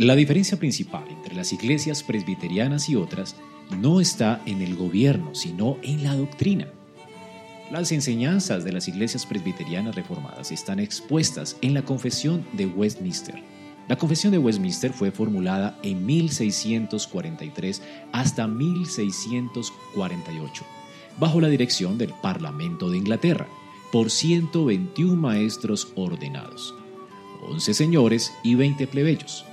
La diferencia principal entre las iglesias presbiterianas y otras no está en el gobierno, sino en la doctrina. Las enseñanzas de las iglesias presbiterianas reformadas están expuestas en la Confesión de Westminster. La Confesión de Westminster fue formulada en 1643 hasta 1648, bajo la dirección del Parlamento de Inglaterra, por 121 maestros ordenados, 11 señores y 20 plebeyos.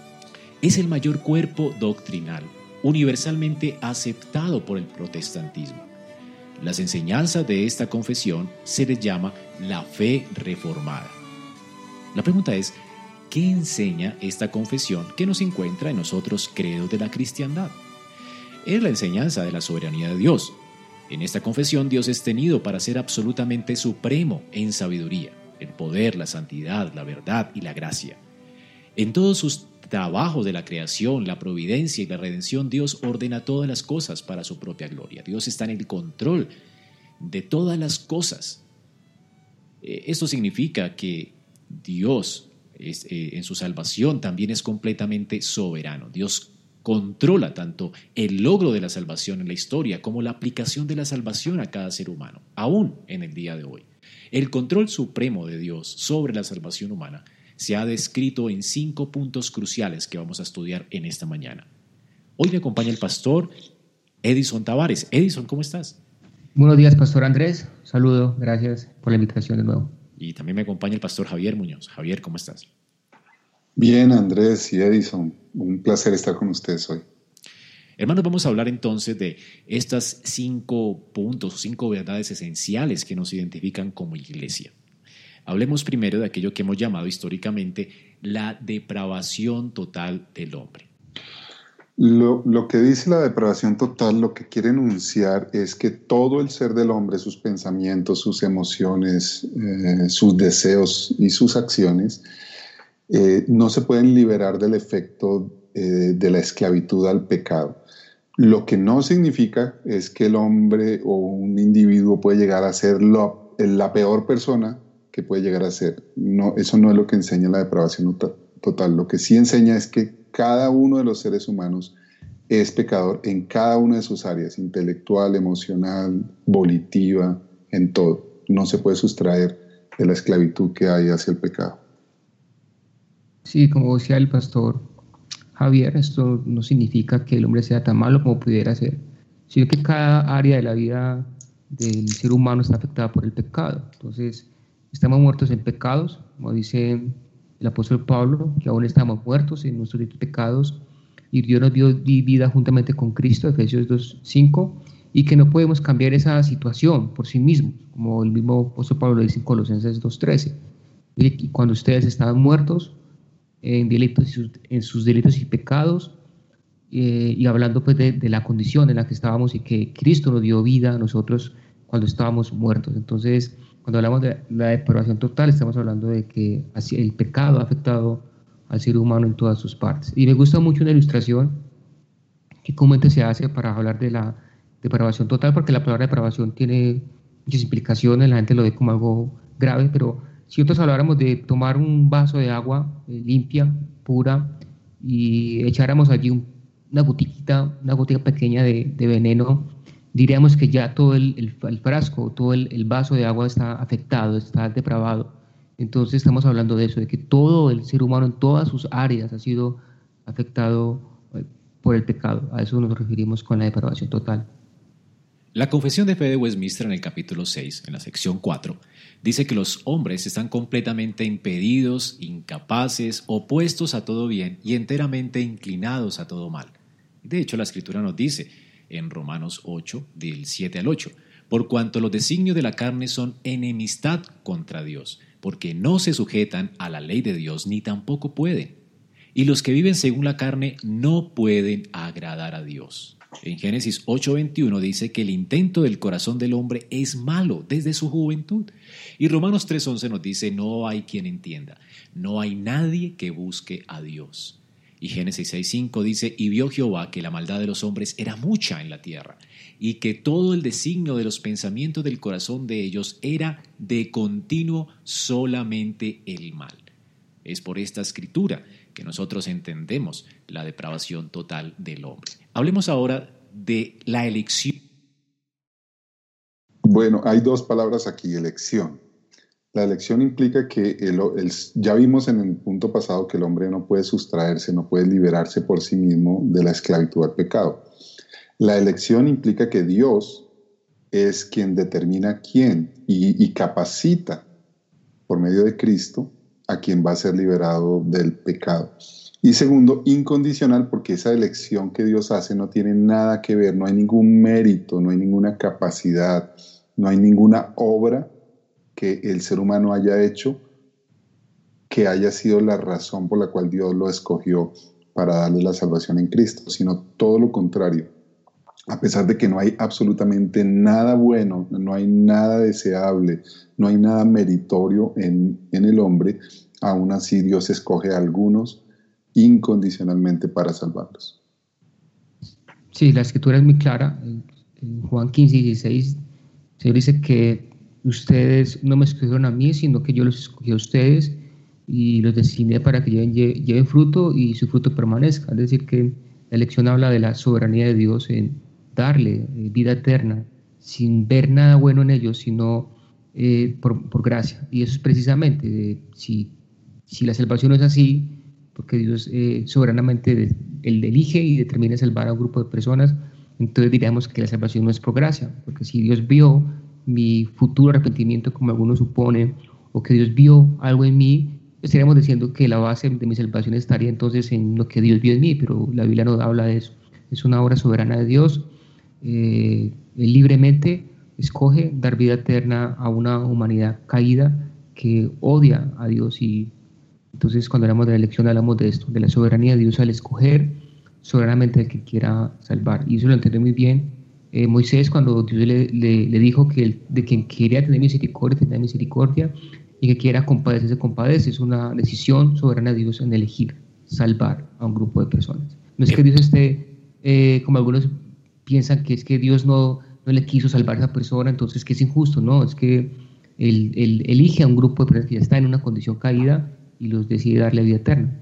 Es el mayor cuerpo doctrinal universalmente aceptado por el protestantismo. Las enseñanzas de esta confesión se les llama la fe reformada. La pregunta es, ¿qué enseña esta confesión que nos encuentra en nosotros credos de la cristiandad? Es la enseñanza de la soberanía de Dios. En esta confesión Dios es tenido para ser absolutamente supremo en sabiduría, el poder, la santidad, la verdad y la gracia. En todos sus trabajo de la creación, la providencia y la redención, Dios ordena todas las cosas para su propia gloria. Dios está en el control de todas las cosas. Eh, esto significa que Dios eh, en su salvación también es completamente soberano. Dios controla tanto el logro de la salvación en la historia como la aplicación de la salvación a cada ser humano, aún en el día de hoy. El control supremo de Dios sobre la salvación humana se ha descrito en cinco puntos cruciales que vamos a estudiar en esta mañana. Hoy me acompaña el pastor Edison Tavares. Edison, ¿cómo estás? Buenos días, pastor Andrés. Saludo, gracias por la invitación de nuevo. Y también me acompaña el pastor Javier Muñoz. Javier, ¿cómo estás? Bien, Andrés y Edison. Un placer estar con ustedes hoy. Hermanos, vamos a hablar entonces de estas cinco puntos, cinco verdades esenciales que nos identifican como iglesia. Hablemos primero de aquello que hemos llamado históricamente la depravación total del hombre. Lo, que dice la depravación total, lo que quiere enunciar es que todo el ser del hombre, sus pensamientos, sus emociones, eh, sus deseos y sus acciones, eh, no se pueden liberar del efecto eh, de la esclavitud al pecado. Lo que no significa es que el hombre o un individuo puede llegar a ser la peor persona que puede llegar a ser. No, eso no es lo que enseña la depravación total. Lo que sí enseña es que cada uno de los seres humanos es pecador en cada una de sus áreas, intelectual, emocional, volitiva, en todo. No se puede sustraer de la esclavitud que hay hacia el pecado. Sí, como decía el pastor Javier, esto no significa que el hombre sea tan malo como pudiera ser, sino que cada área de la vida del ser humano está afectada por el pecado. Entonces, Estamos muertos en pecados, como dice el apóstol Pablo, que aún estamos muertos en nuestros pecados y Dios nos dio vida juntamente con Cristo, Efesios 2.5, y que no podemos cambiar esa situación por sí mismos, como el mismo apóstol Pablo dice en Colosenses 2.13. Y cuando ustedes estaban muertos en, delitos, en sus delitos y pecados, eh, y hablando pues de, de, la condición en la que estábamos y que Cristo nos dio vida a nosotros cuando estábamos muertos. Entonces, cuando hablamos de la depravación total, estamos hablando de que el pecado ha afectado al ser humano en todas sus partes. Y me gusta mucho una ilustración que comúnmente se hace para hablar de la depravación total, porque la palabra depravación tiene muchas implicaciones, la gente lo ve como algo grave, pero si nosotros habláramos de tomar un vaso de agua eh, limpia, pura, y echáramos allí una gotiquita, una gotita pequeña de, de veneno diríamos que ya todo el, frasco, todo el, vaso de agua está afectado, está depravado. Entonces estamos hablando de eso, de que todo el ser humano en todas sus áreas ha sido afectado eh, por el pecado. A eso nos referimos con la depravación total. La Confesión de Fe de Westminster en el capítulo 6, en la sección 4, dice que los hombres están completamente impedidos, incapaces, opuestos a todo bien y enteramente inclinados a todo mal. De hecho, la Escritura nos dice en Romanos 8, del 7 al 8, por cuanto los designios de la carne son enemistad contra Dios, porque no se sujetan a la ley de Dios ni tampoco pueden. Y los que viven según la carne no pueden agradar a Dios. En Génesis 8:21 dice que el intento del corazón del hombre es malo desde su juventud. Y Romanos 3:11 nos dice, no hay quien entienda, no hay nadie que busque a Dios. Y Génesis 6:5 dice, y vio Jehová que la maldad de los hombres era mucha en la tierra, y que todo el designio de los pensamientos del corazón de ellos era de continuo solamente el mal. Es por esta escritura que nosotros entendemos la depravación total del hombre. Hablemos ahora de la elección. Bueno, hay dos palabras aquí, elección. La elección implica que ya vimos en el punto pasado que el hombre no puede sustraerse, no puede liberarse por sí mismo de la esclavitud al pecado. La elección implica que Dios es quien determina quién y capacita por medio de Cristo a quien va a ser liberado del pecado. Y segundo, incondicional, porque esa elección que Dios hace no tiene nada que ver, no hay ningún mérito, no hay ninguna capacidad, no hay ninguna obra que el ser humano haya hecho que haya sido la razón por la cual Dios lo escogió para darle la salvación en Cristo, sino todo lo contrario. A pesar de que no hay absolutamente nada bueno, no hay nada deseable, no hay nada meritorio en, en el hombre, aún así Dios escoge a algunos incondicionalmente para salvarlos. Sí, la escritura es muy clara. En Juan 15, 16, el Señor dice que ustedes no me escogieron a mí, sino que yo los escogí a ustedes y los designé para que lleven, fruto y su fruto permanezca. Es decir, que la elección habla de la soberanía de Dios en darle eh, vida eterna sin ver nada bueno en ellos, sino eh, por, gracia. Y eso es precisamente, si, si la salvación es así, porque Dios eh, soberanamente él elige y determina salvar a un grupo de personas, entonces diríamos que la salvación no es por gracia, porque si Dios vio mi futuro arrepentimiento, como algunos suponen, o que Dios vio algo en mí, estaríamos diciendo que la base de mi salvación estaría entonces en lo que Dios vio en mí, pero la Biblia no habla de eso. Es una obra soberana de Dios. Eh, libremente escoge dar vida eterna a una humanidad caída que odia a Dios y entonces, cuando hablamos de la elección, hablamos de esto, de la soberanía de Dios al escoger soberanamente al que quiera salvar. Y eso lo entendió muy bien eh, Moisés cuando Dios le, le, dijo que de quien quería tener misericordia, tener misericordia, y que quiera compadecer, se compadece. Es una decisión soberana de Dios en elegir salvar a un grupo de personas. No es que Dios esté, eh, como algunos piensan, que es que Dios no, no le quiso salvar a esa persona, entonces que es injusto. No, es que él, él elige a un grupo de personas que ya está en una condición caída y los decide darle vida eterna.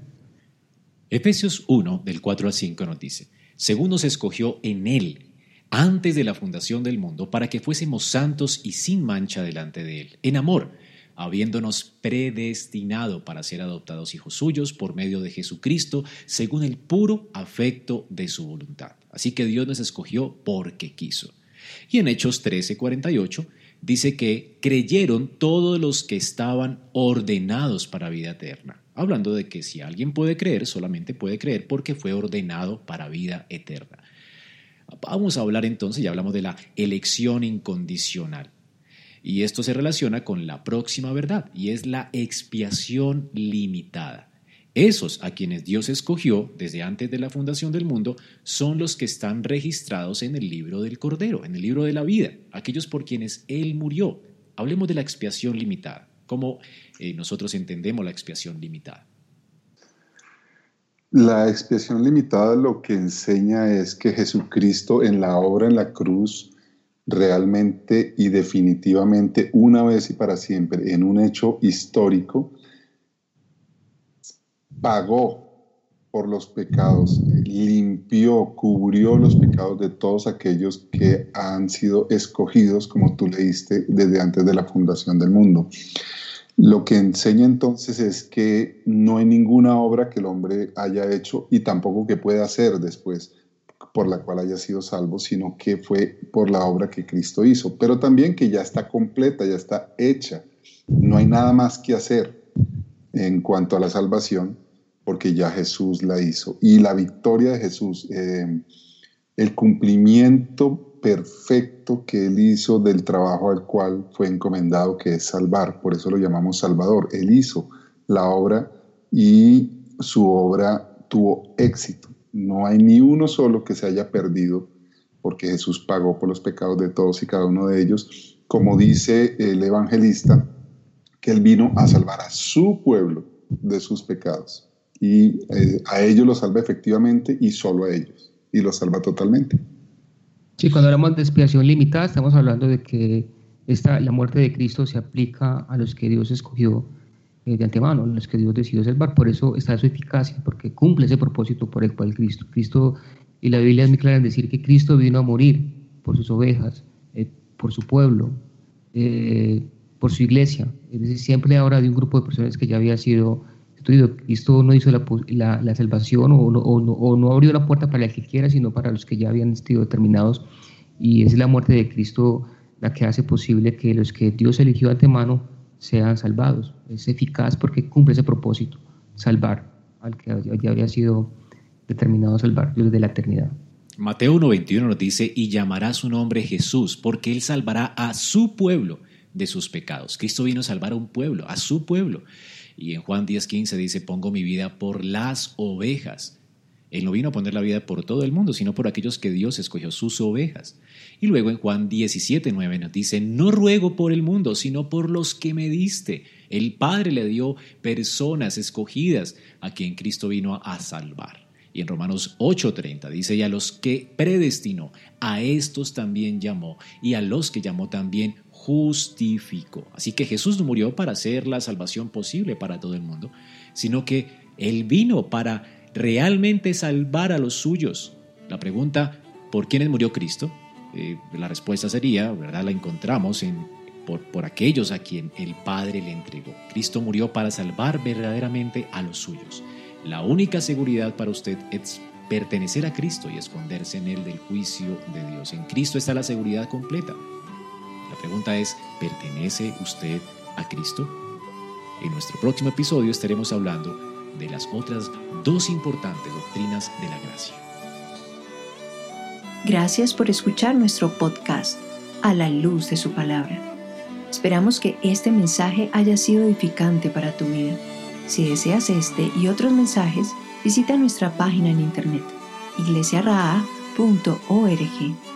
Efesios 1, del 4 al 5 nos dice, según nos escogió en Él, antes de la fundación del mundo, para que fuésemos santos y sin mancha delante de Él, en amor, habiéndonos predestinado para ser adoptados hijos suyos por medio de Jesucristo, según el puro afecto de su voluntad. Así que Dios nos escogió porque quiso. Y en Hechos 13, 48, dice que creyeron todos los que estaban ordenados para vida eterna. Hablando de que si alguien puede creer, solamente puede creer porque fue ordenado para vida eterna. Vamos a hablar entonces, ya hablamos de la elección incondicional. Y esto se relaciona con la próxima verdad, y es la expiación limitada. Esos a quienes Dios escogió desde antes de la fundación del mundo son los que están registrados en el libro del Cordero, en el libro de la vida, aquellos por quienes Él murió. Hablemos de la expiación limitada, como eh, nosotros entendemos la expiación limitada. La expiación limitada lo que enseña es que Jesucristo en la obra en la cruz realmente y definitivamente una vez y para siempre en un hecho histórico pagó por los pecados, limpió, cubrió los pecados de todos aquellos que han sido escogidos, como tú leíste, desde antes de la fundación del mundo. Lo que enseña entonces es que no hay ninguna obra que el hombre haya hecho y tampoco que pueda hacer después por la cual haya sido salvo, sino que fue por la obra que Cristo hizo, pero también que ya está completa, ya está hecha. No hay nada más que hacer en cuanto a la salvación, porque ya Jesús la hizo. Y la victoria de Jesús, eh, el cumplimiento perfecto que Él hizo del trabajo al cual fue encomendado, que es salvar, por eso lo llamamos Salvador. Él hizo la obra y su obra tuvo éxito. No hay ni uno solo que se haya perdido, porque Jesús pagó por los pecados de todos y cada uno de ellos. Como dice el evangelista, que Él vino a salvar a su pueblo de sus pecados. Y eh, a ellos los salva efectivamente y solo a ellos. Y los salva totalmente. Sí, cuando hablamos de expiación limitada, estamos hablando de que esta, la muerte de Cristo se aplica a los que Dios escogió eh, de antemano, a los que Dios decidió salvar. Por eso está su eficacia, porque cumple ese propósito por el cual Cristo. Cristo y la Biblia es muy clara en decir que Cristo vino a morir por sus ovejas, eh, por su pueblo, eh, por su iglesia. Es decir, siempre ahora de un grupo de personas que ya había sido. Cristo no hizo la, la, salvación o no, o, no, abrió la puerta para el que quiera, sino para los que ya habían sido determinados. Y es la muerte de Cristo la que hace posible que los que Dios eligió antemano sean salvados. Es eficaz porque cumple ese propósito, salvar al que ya había sido determinado a salvar desde la eternidad. Mateo 1.21 nos dice, y llamará su nombre Jesús, porque él salvará a su pueblo de sus pecados. Cristo vino a salvar a un pueblo, a su pueblo. Y en Juan 10.15 dice, pongo mi vida por las ovejas. Él no vino a poner la vida por todo el mundo, sino por aquellos que Dios escogió, sus ovejas. Y luego en Juan 17.9 nos dice, no ruego por el mundo, sino por los que me diste. El Padre le dio personas escogidas a quien Cristo vino a salvar. Y en Romanos 8:30 dice, y a los que predestinó, a estos también llamó, y a los que llamó también justificó. Así que Jesús no murió para hacer la salvación posible para todo el mundo, sino que Él vino para realmente salvar a los suyos. La pregunta, ¿por quiénes murió Cristo? Eh, la respuesta sería, ¿verdad? La encontramos en, por, por aquellos a quien el Padre le entregó. Cristo murió para salvar verdaderamente a los suyos. La única seguridad para usted es pertenecer a Cristo y esconderse en Él del juicio de Dios. En Cristo está la seguridad completa. Pregunta es, ¿pertenece usted a Cristo? En nuestro próximo episodio estaremos hablando de las otras dos importantes doctrinas de la gracia. Gracias por escuchar nuestro podcast a la luz de su palabra. Esperamos que este mensaje haya sido edificante para tu vida. Si deseas este y otros mensajes, visita nuestra página en internet iglesiaraa.org.